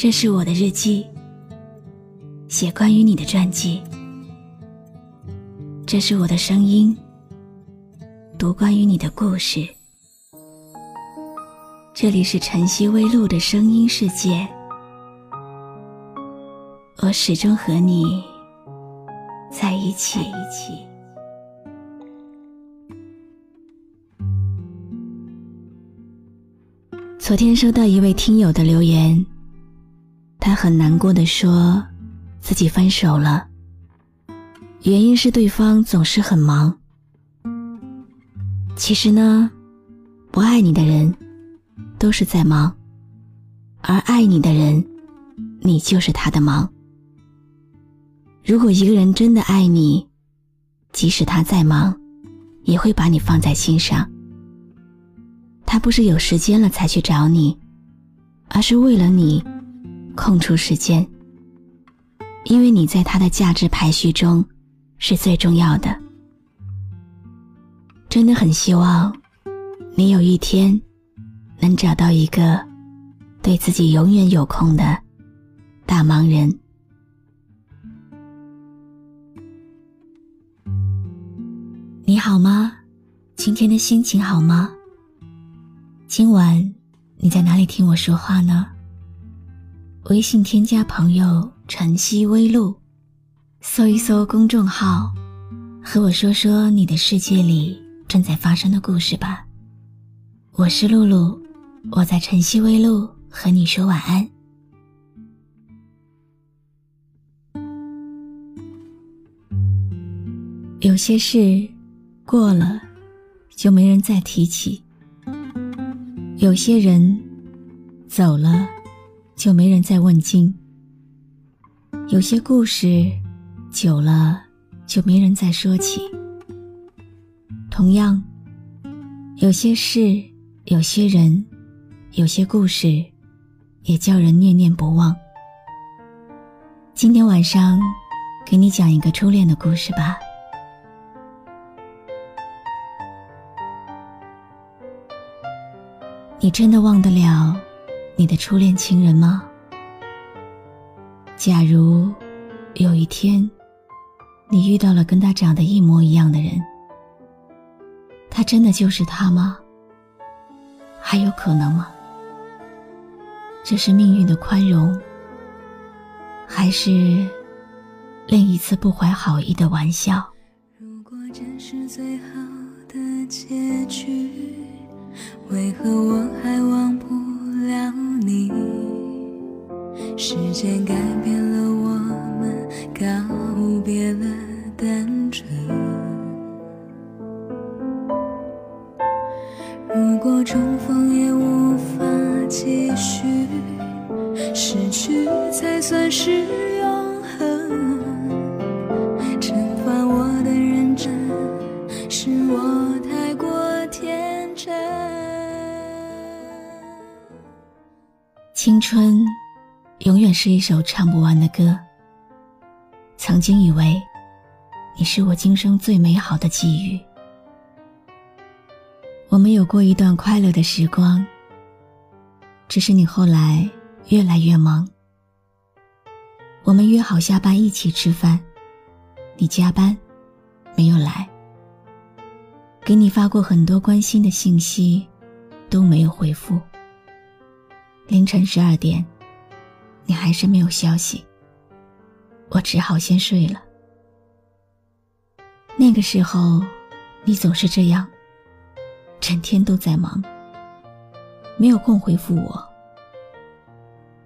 这是我的日记，写关于你的传记。这是我的声音，读关于你的故事。这里是晨曦微露的声音世界，我始终和你在一起。昨天收到一位听友的留言。他很难过的说，自己分手了。原因是对方总是很忙。其实呢，不爱你的人，都是在忙；而爱你的人，你就是他的忙。如果一个人真的爱你，即使他再忙，也会把你放在心上。他不是有时间了才去找你，而是为了你。空出时间，因为你在他的价值排序中是最重要的。真的很希望你有一天能找到一个对自己永远有空的大忙人。你好吗？今天的心情好吗？今晚你在哪里听我说话呢？微信添加朋友“晨曦微露”，搜一搜公众号，和我说说你的世界里正在发生的故事吧。我是露露，我在晨曦微露和你说晚安。有些事过了，就没人再提起；有些人走了。就没人再问津。有些故事，久了就没人再说起。同样，有些事，有些人，有些故事，也叫人念念不忘。今天晚上，给你讲一个初恋的故事吧。你真的忘得了？你的初恋情人吗？假如有一天，你遇到了跟他长得一模一样的人，他真的就是他吗？还有可能吗？这是命运的宽容，还是另一次不怀好意的玩笑？如果这是最好的结局，为何我还忘不？了你，时间改变了青春，永远是一首唱不完的歌。曾经以为，你是我今生最美好的际遇。我们有过一段快乐的时光，只是你后来越来越忙。我们约好下班一起吃饭，你加班，没有来。给你发过很多关心的信息，都没有回复。凌晨十二点，你还是没有消息，我只好先睡了。那个时候，你总是这样，整天都在忙，没有空回复我。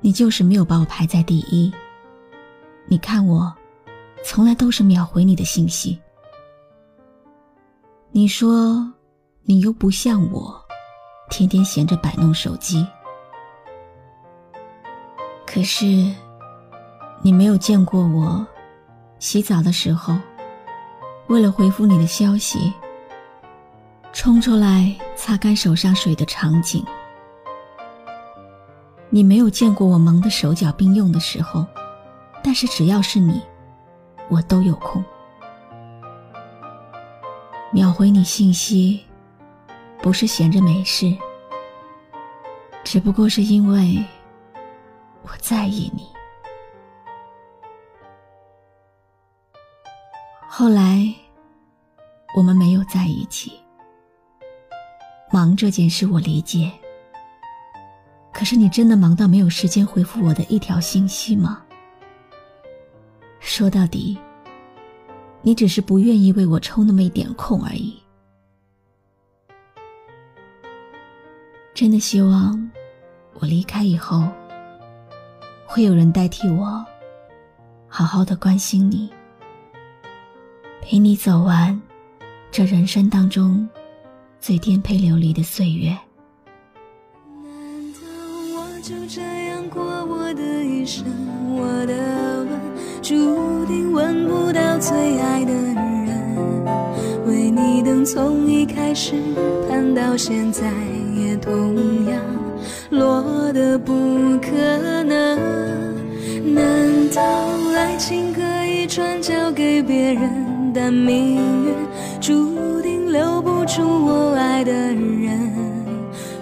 你就是没有把我排在第一。你看我，从来都是秒回你的信息。你说，你又不像我，天天闲着摆弄手机。可是，你没有见过我洗澡的时候，为了回复你的消息，冲出来擦干手上水的场景。你没有见过我忙得手脚并用的时候，但是只要是你，我都有空。秒回你信息，不是闲着没事，只不过是因为。我在意你。后来，我们没有在一起。忙这件事我理解，可是你真的忙到没有时间回复我的一条信息吗？说到底，你只是不愿意为我抽那么一点空而已。真的希望我离开以后，会有人代替我，好好的关心你，陪你走完这人生当中。最颠沛流离的岁月。难道我就这样过我的一生？我的吻注定吻不到最爱的人。为你等从一开始盼到现在，也同样落得不可能。难道爱情可以转交给别人？但命运注定留不住我爱的人，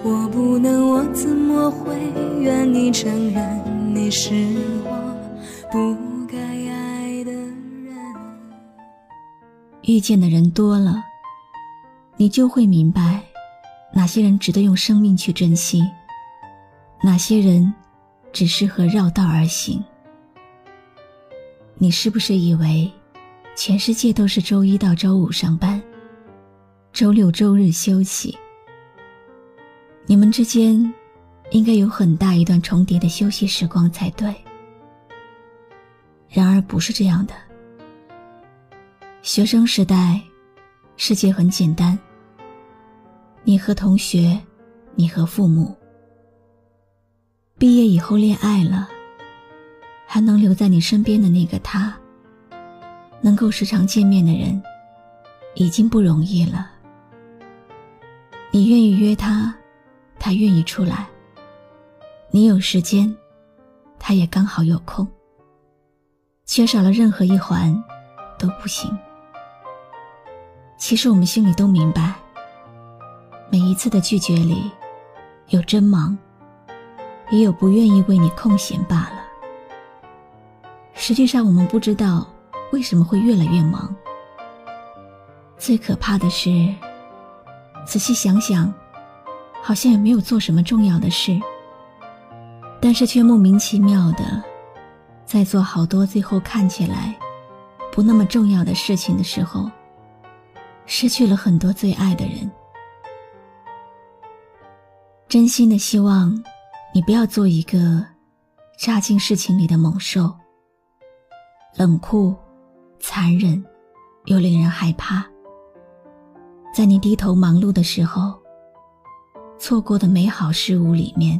我不能，我怎么会愿意承认你是我不该爱的人？遇见的人多了，你就会明白，哪些人值得用生命去珍惜，哪些人只适合绕道而行。你是不是以为？全世界都是周一到周五上班，周六周日休息。你们之间应该有很大一段重叠的休息时光才对。然而不是这样的。学生时代，世界很简单。你和同学，你和父母。毕业以后恋爱了，还能留在你身边的那个他。能够时常见面的人，已经不容易了。你愿意约他，他愿意出来。你有时间，他也刚好有空。缺少了任何一环，都不行。其实我们心里都明白，每一次的拒绝里，有真忙，也有不愿意为你空闲罢了。实际上，我们不知道。为什么会越来越忙？最可怕的是，仔细想想，好像也没有做什么重要的事，但是却莫名其妙的在做好多最后看起来不那么重要的事情的时候，失去了很多最爱的人。真心的希望你不要做一个扎进事情里的猛兽，冷酷。残忍，又令人害怕。在你低头忙碌的时候，错过的美好事物里面，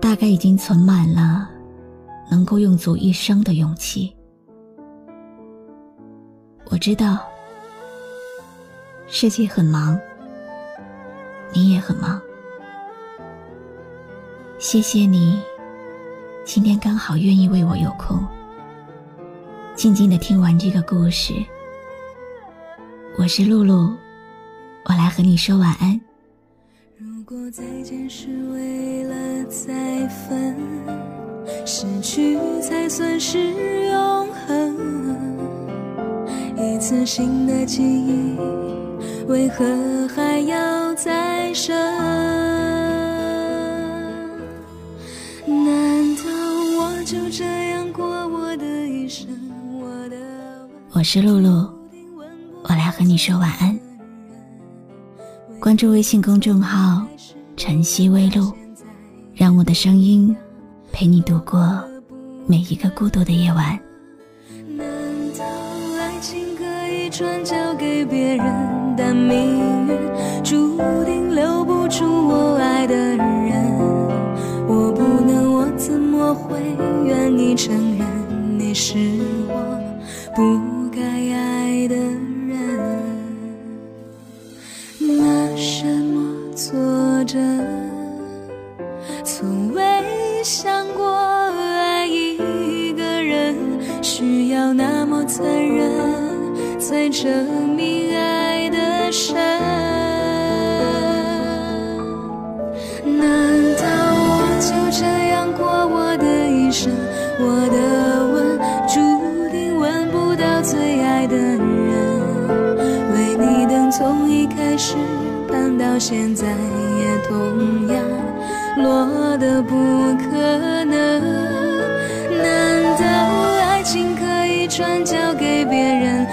大概已经存满了能够用足一生的勇气。我知道，世界很忙，你也很忙。谢谢你，今天刚好愿意为我有空。静静的听完这个故事，我是露露，我来和你说晚安。如果再见是为了再分，失去才算是永恒。一次新的记忆，为何还要再生？我就这样过我的一生？我是露露，我来和你说晚安。关注微信公众号“晨曦微露”，让我的声音陪你度过每一个孤独的夜晚。难道爱情可以转交给别人？但命运注定留不住我爱的人。我，会愿意承认你是我不？现在，也同样落得不可能。难道爱情可以转交给别？人。